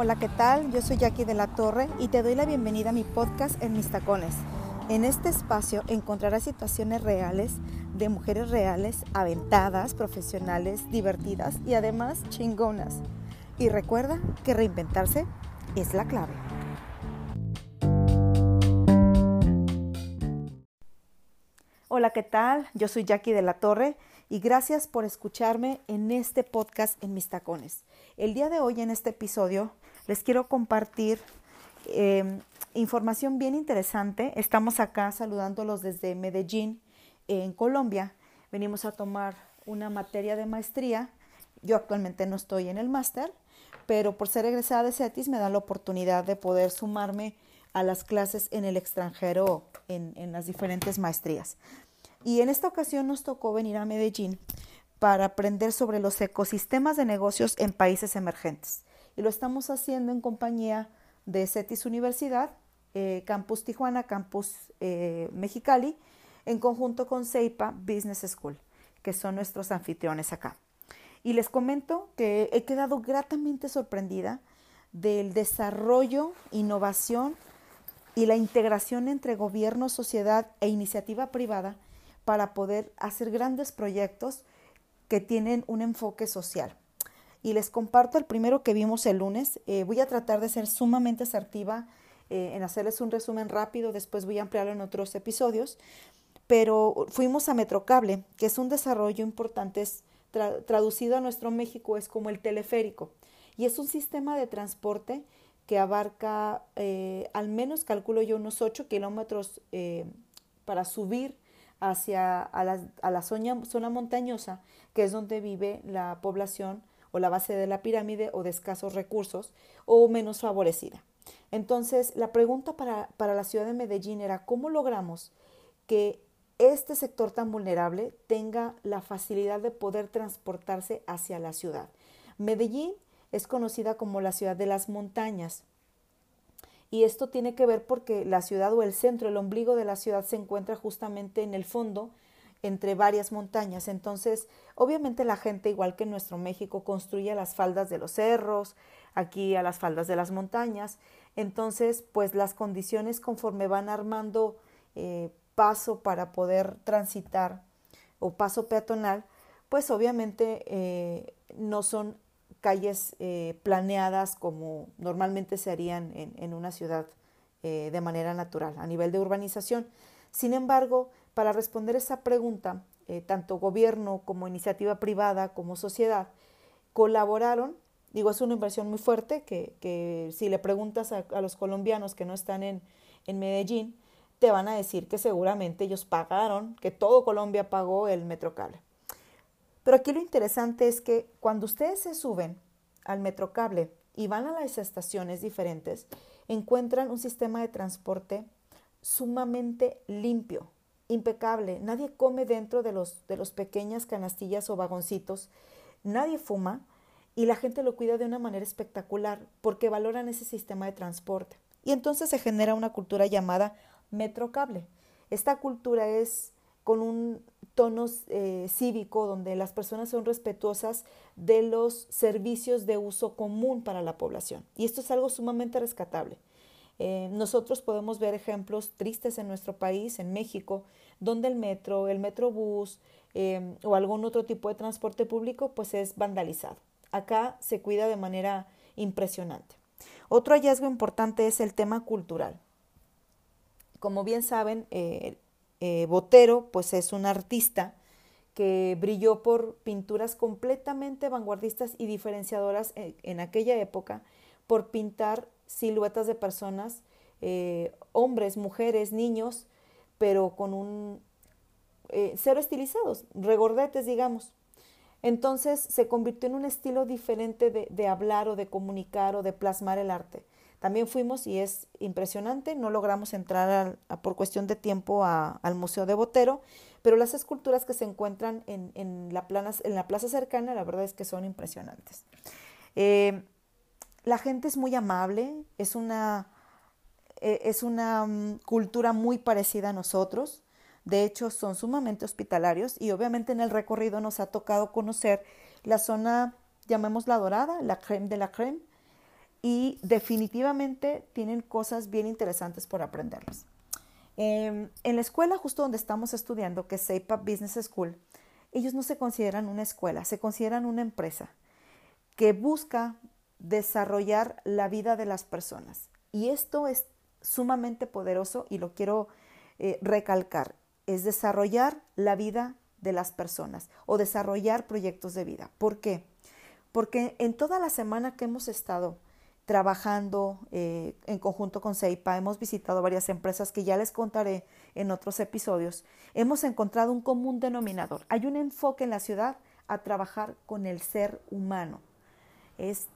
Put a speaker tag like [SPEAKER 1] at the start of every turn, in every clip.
[SPEAKER 1] Hola, ¿qué tal? Yo soy Jackie de la Torre y te doy la bienvenida a mi podcast en Mis Tacones. En este espacio encontrarás situaciones reales de mujeres reales, aventadas, profesionales, divertidas y además chingonas. Y recuerda que reinventarse es la clave. Hola, ¿qué tal? Yo soy Jackie de la Torre y gracias por escucharme en este podcast en mis tacones. El día de hoy en este episodio les quiero compartir eh, información bien interesante. Estamos acá saludándolos desde Medellín, en Colombia. Venimos a tomar una materia de maestría. Yo actualmente no estoy en el máster, pero por ser egresada de CETIS me da la oportunidad de poder sumarme a las clases en el extranjero en las diferentes maestrías. Y en esta ocasión nos tocó venir a Medellín para aprender sobre los ecosistemas de negocios en países emergentes y lo estamos haciendo en compañía de CETIS Universidad, eh, Campus Tijuana, Campus eh, Mexicali, en conjunto con CEIPA Business School, que son nuestros anfitriones acá. Y les comento que he quedado gratamente sorprendida del desarrollo, innovación y la integración entre gobierno, sociedad e iniciativa privada para poder hacer grandes proyectos que tienen un enfoque social y les comparto el primero que vimos el lunes. Eh, voy a tratar de ser sumamente asertiva eh, en hacerles un resumen rápido, después voy a ampliarlo en otros episodios, pero fuimos a Metrocable, que es un desarrollo importante, es traducido a nuestro México es como el teleférico, y es un sistema de transporte que abarca eh, al menos, calculo yo, unos 8 kilómetros para subir hacia a la, a la zona, zona montañosa, que es donde vive la población o la base de la pirámide o de escasos recursos o menos favorecida. Entonces, la pregunta para, para la ciudad de Medellín era cómo logramos que este sector tan vulnerable tenga la facilidad de poder transportarse hacia la ciudad. Medellín es conocida como la ciudad de las montañas. Y esto tiene que ver porque la ciudad o el centro, el ombligo de la ciudad se encuentra justamente en el fondo entre varias montañas. Entonces, obviamente la gente, igual que en nuestro México, construye las faldas de los cerros, aquí a las faldas de las montañas. Entonces, pues las condiciones conforme van armando eh, paso para poder transitar o paso peatonal, pues obviamente eh, no son calles eh, planeadas como normalmente se harían en una ciudad de manera natural a nivel de urbanización. Sin embargo, para responder esa pregunta, eh, tanto gobierno como iniciativa privada como sociedad colaboraron. Digo, es una inversión muy fuerte que, si le preguntas a, los colombianos que no están en, en Medellín, te van a decir que seguramente ellos pagaron, que todo Colombia pagó el Metrocable. Pero aquí lo interesante es que cuando ustedes se suben al Metrocable y van a las estaciones diferentes, encuentran un sistema de transporte sumamente limpio, impecable. Nadie come dentro de los, de los pequeñas canastillas o vagoncitos. Nadie fuma y la gente lo cuida de una manera espectacular porque valoran ese sistema de transporte. Y entonces se genera una cultura llamada metrocable. Esta cultura es con un tono eh, cívico donde las personas son respetuosas de los servicios de uso común para la población. Y esto es algo sumamente rescatable. Eh, nosotros podemos ver ejemplos tristes en nuestro país, en México, donde el metro, el metrobús em, o algún otro tipo de transporte público pues es vandalizado. Acá se cuida de manera impresionante. Otro hallazgo importante es el tema cultural. Como bien saben, eh, eh, Botero pues es un artista que brilló por pinturas completamente vanguardistas y diferenciadoras en aquella época por pintar siluetas de personas, eh, hombres, mujeres, niños, pero con un eh, cero estilizados, regordetes, digamos. Entonces se convirtió en un estilo diferente de, hablar o de comunicar o de plasmar el arte. También fuimos, y es impresionante, no logramos entrar por cuestión de tiempo al Museo de Botero, pero las esculturas que se encuentran en, la, en la plaza cercana, la verdad es que son impresionantes. Eh, la gente es muy amable, es una, eh, es una mm, cultura muy parecida a nosotros. De hecho, son sumamente hospitalarios y obviamente en el recorrido nos ha tocado conocer la zona, llamémosla dorada, la creme de la creme. y definitivamente tienen cosas bien interesantes por aprenderlas. Em, en la escuela justo donde estamos estudiando, que es SEIPA Business School, ellos no se consideran una escuela, se consideran una empresa que busca desarrollar la vida de las personas. Y esto es sumamente poderoso y lo quiero eh, recalcar, es desarrollar la vida de las personas o desarrollar proyectos de vida. ¿Por qué? Porque en toda la semana que hemos estado trabajando eh, en conjunto con CEIPA, hemos visitado varias empresas que ya les contaré en otros episodios, hemos encontrado un común denominador. Hay un enfoque en la ciudad a trabajar con el ser humano. Es,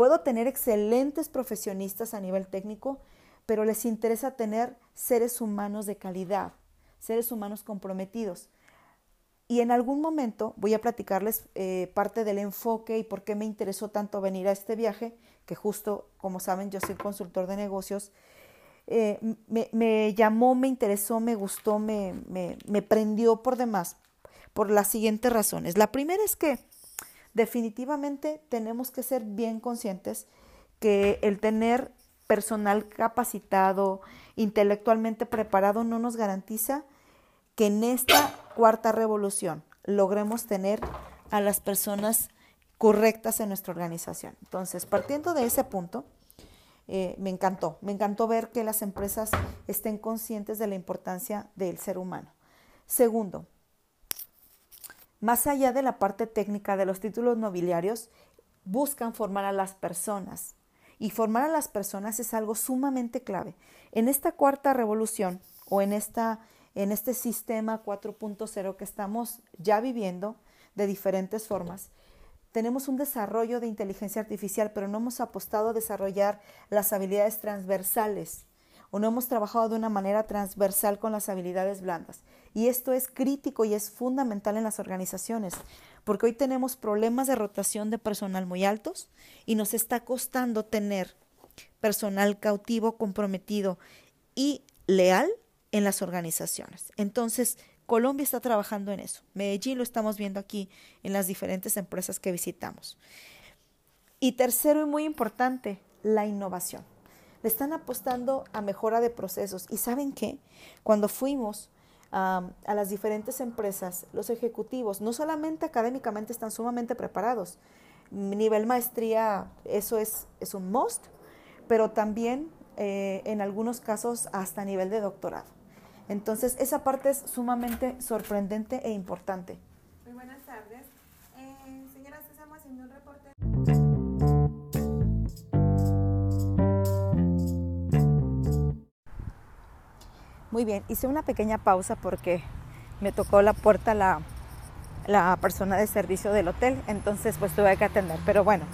[SPEAKER 1] puedo tener excelentes profesionistas a nivel técnico, pero les interesa tener seres humanos de calidad, seres humanos comprometidos. Y en algún momento voy a platicarles eh, parte del enfoque y por qué me interesó tanto venir a este viaje, que justo, como saben, yo soy consultor de negocios. Eh, me, llamó, me interesó, me gustó, me, me prendió por demás, por las siguientes razones. La primera es que definitivamente tenemos que ser bien conscientes que el tener personal capacitado, intelectualmente preparado, no nos garantiza que en esta cuarta revolución logremos tener a las personas correctas en nuestra organización. Entonces, partiendo de ese punto, eh, me encantó, me encantó ver que las empresas estén conscientes de la importancia del ser humano. Segundo, más allá de la parte técnica de los títulos nobiliarios, buscan formar a las personas y formar a las personas es algo sumamente clave. En esta cuarta revolución o en, esta, en este sistema 4.0 que estamos ya viviendo de diferentes formas, tenemos un desarrollo de inteligencia artificial, pero no hemos apostado a desarrollar las habilidades transversales o no hemos trabajado de una manera transversal con las habilidades blandas. Y esto es crítico y es fundamental en las organizaciones, porque hoy tenemos problemas de rotación de personal muy altos y nos está costando tener personal cautivo, comprometido y leal en las organizaciones. Entonces, Colombia está trabajando en eso. Medellín lo estamos viendo aquí en las diferentes empresas que visitamos. Y tercero y muy importante, la innovación. Le están apostando a mejora de procesos. ¿Y saben qué? Cuando fuimos a las diferentes empresas, los ejecutivos no solamente académicamente están sumamente preparados, nivel maestría, eso es, es un must, pero también eh, en algunos casos hasta nivel de doctorado. Entonces, esa parte es sumamente sorprendente e importante. Muy bien, hice una pequeña pausa porque me tocó la puerta la, la persona de servicio del hotel, entonces pues tuve que atender. Pero bueno,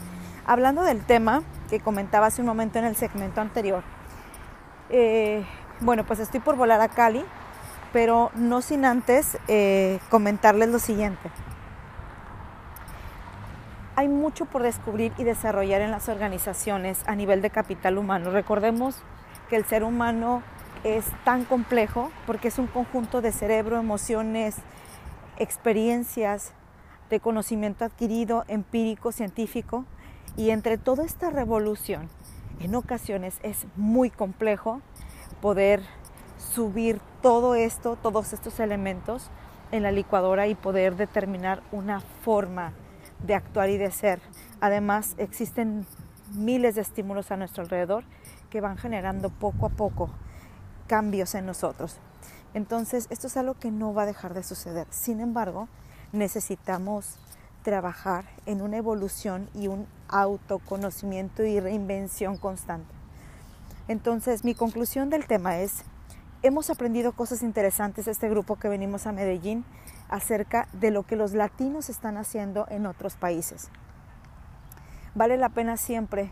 [SPEAKER 1] hablando del tema que comentaba hace un momento en el segmento anterior, eh, bueno, pues estoy por volar a Cali, pero no sin antes eh, comentarles lo siguiente. Hay mucho por descubrir y desarrollar en las organizaciones a nivel de capital humano. Recordemos que el ser humano es tan complejo porque es un conjunto de cerebro, emociones, experiencias, de conocimiento adquirido, empírico, científico, y entre toda esta revolución, en ocasiones es muy complejo poder subir todo esto, todos estos elementos en la licuadora y poder determinar una forma de actuar y de ser. Además, existen miles de estímulos a nuestro alrededor que van generando poco a poco cambios en nosotros. Entonces, esto es algo que no va a dejar de suceder. Sin embargo, necesitamos trabajar en una evolución y un autoconocimiento y reinvención constante. Entonces, mi conclusión del tema es, hemos aprendido cosas interesantes este grupo que venimos a Medellín acerca de lo que los latinos están haciendo en otros países. Vale la pena siempre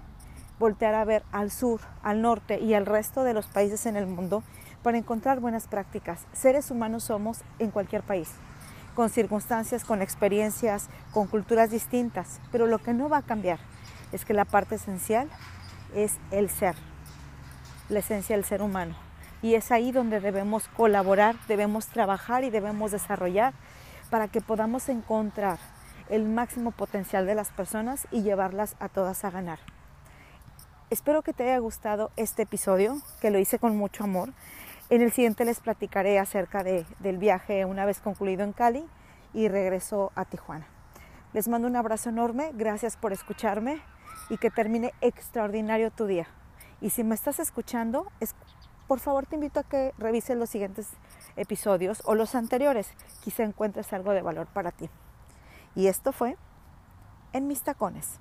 [SPEAKER 1] voltear a ver al sur, al norte y al resto de los países en el mundo para encontrar buenas prácticas. Seres humanos somos en cualquier país, con circunstancias, con experiencias, con culturas distintas, pero lo que no va a cambiar es que la parte esencial es el ser, la esencia del ser humano. Y es ahí donde debemos colaborar, debemos trabajar y debemos desarrollar para que podamos encontrar el máximo potencial de las personas y llevarlas a todas a ganar. Espero que te haya gustado este episodio, que lo hice con mucho amor. En el siguiente les platicaré acerca de, del viaje una vez concluido en Cali y regreso a Tijuana. Les mando un abrazo enorme, gracias por escucharme y que termine extraordinario tu día. Y si me estás escuchando, es, por favor te invito a que revises los siguientes episodios o los anteriores. Quizá encuentres algo de valor para ti. Y esto fue En mis tacones.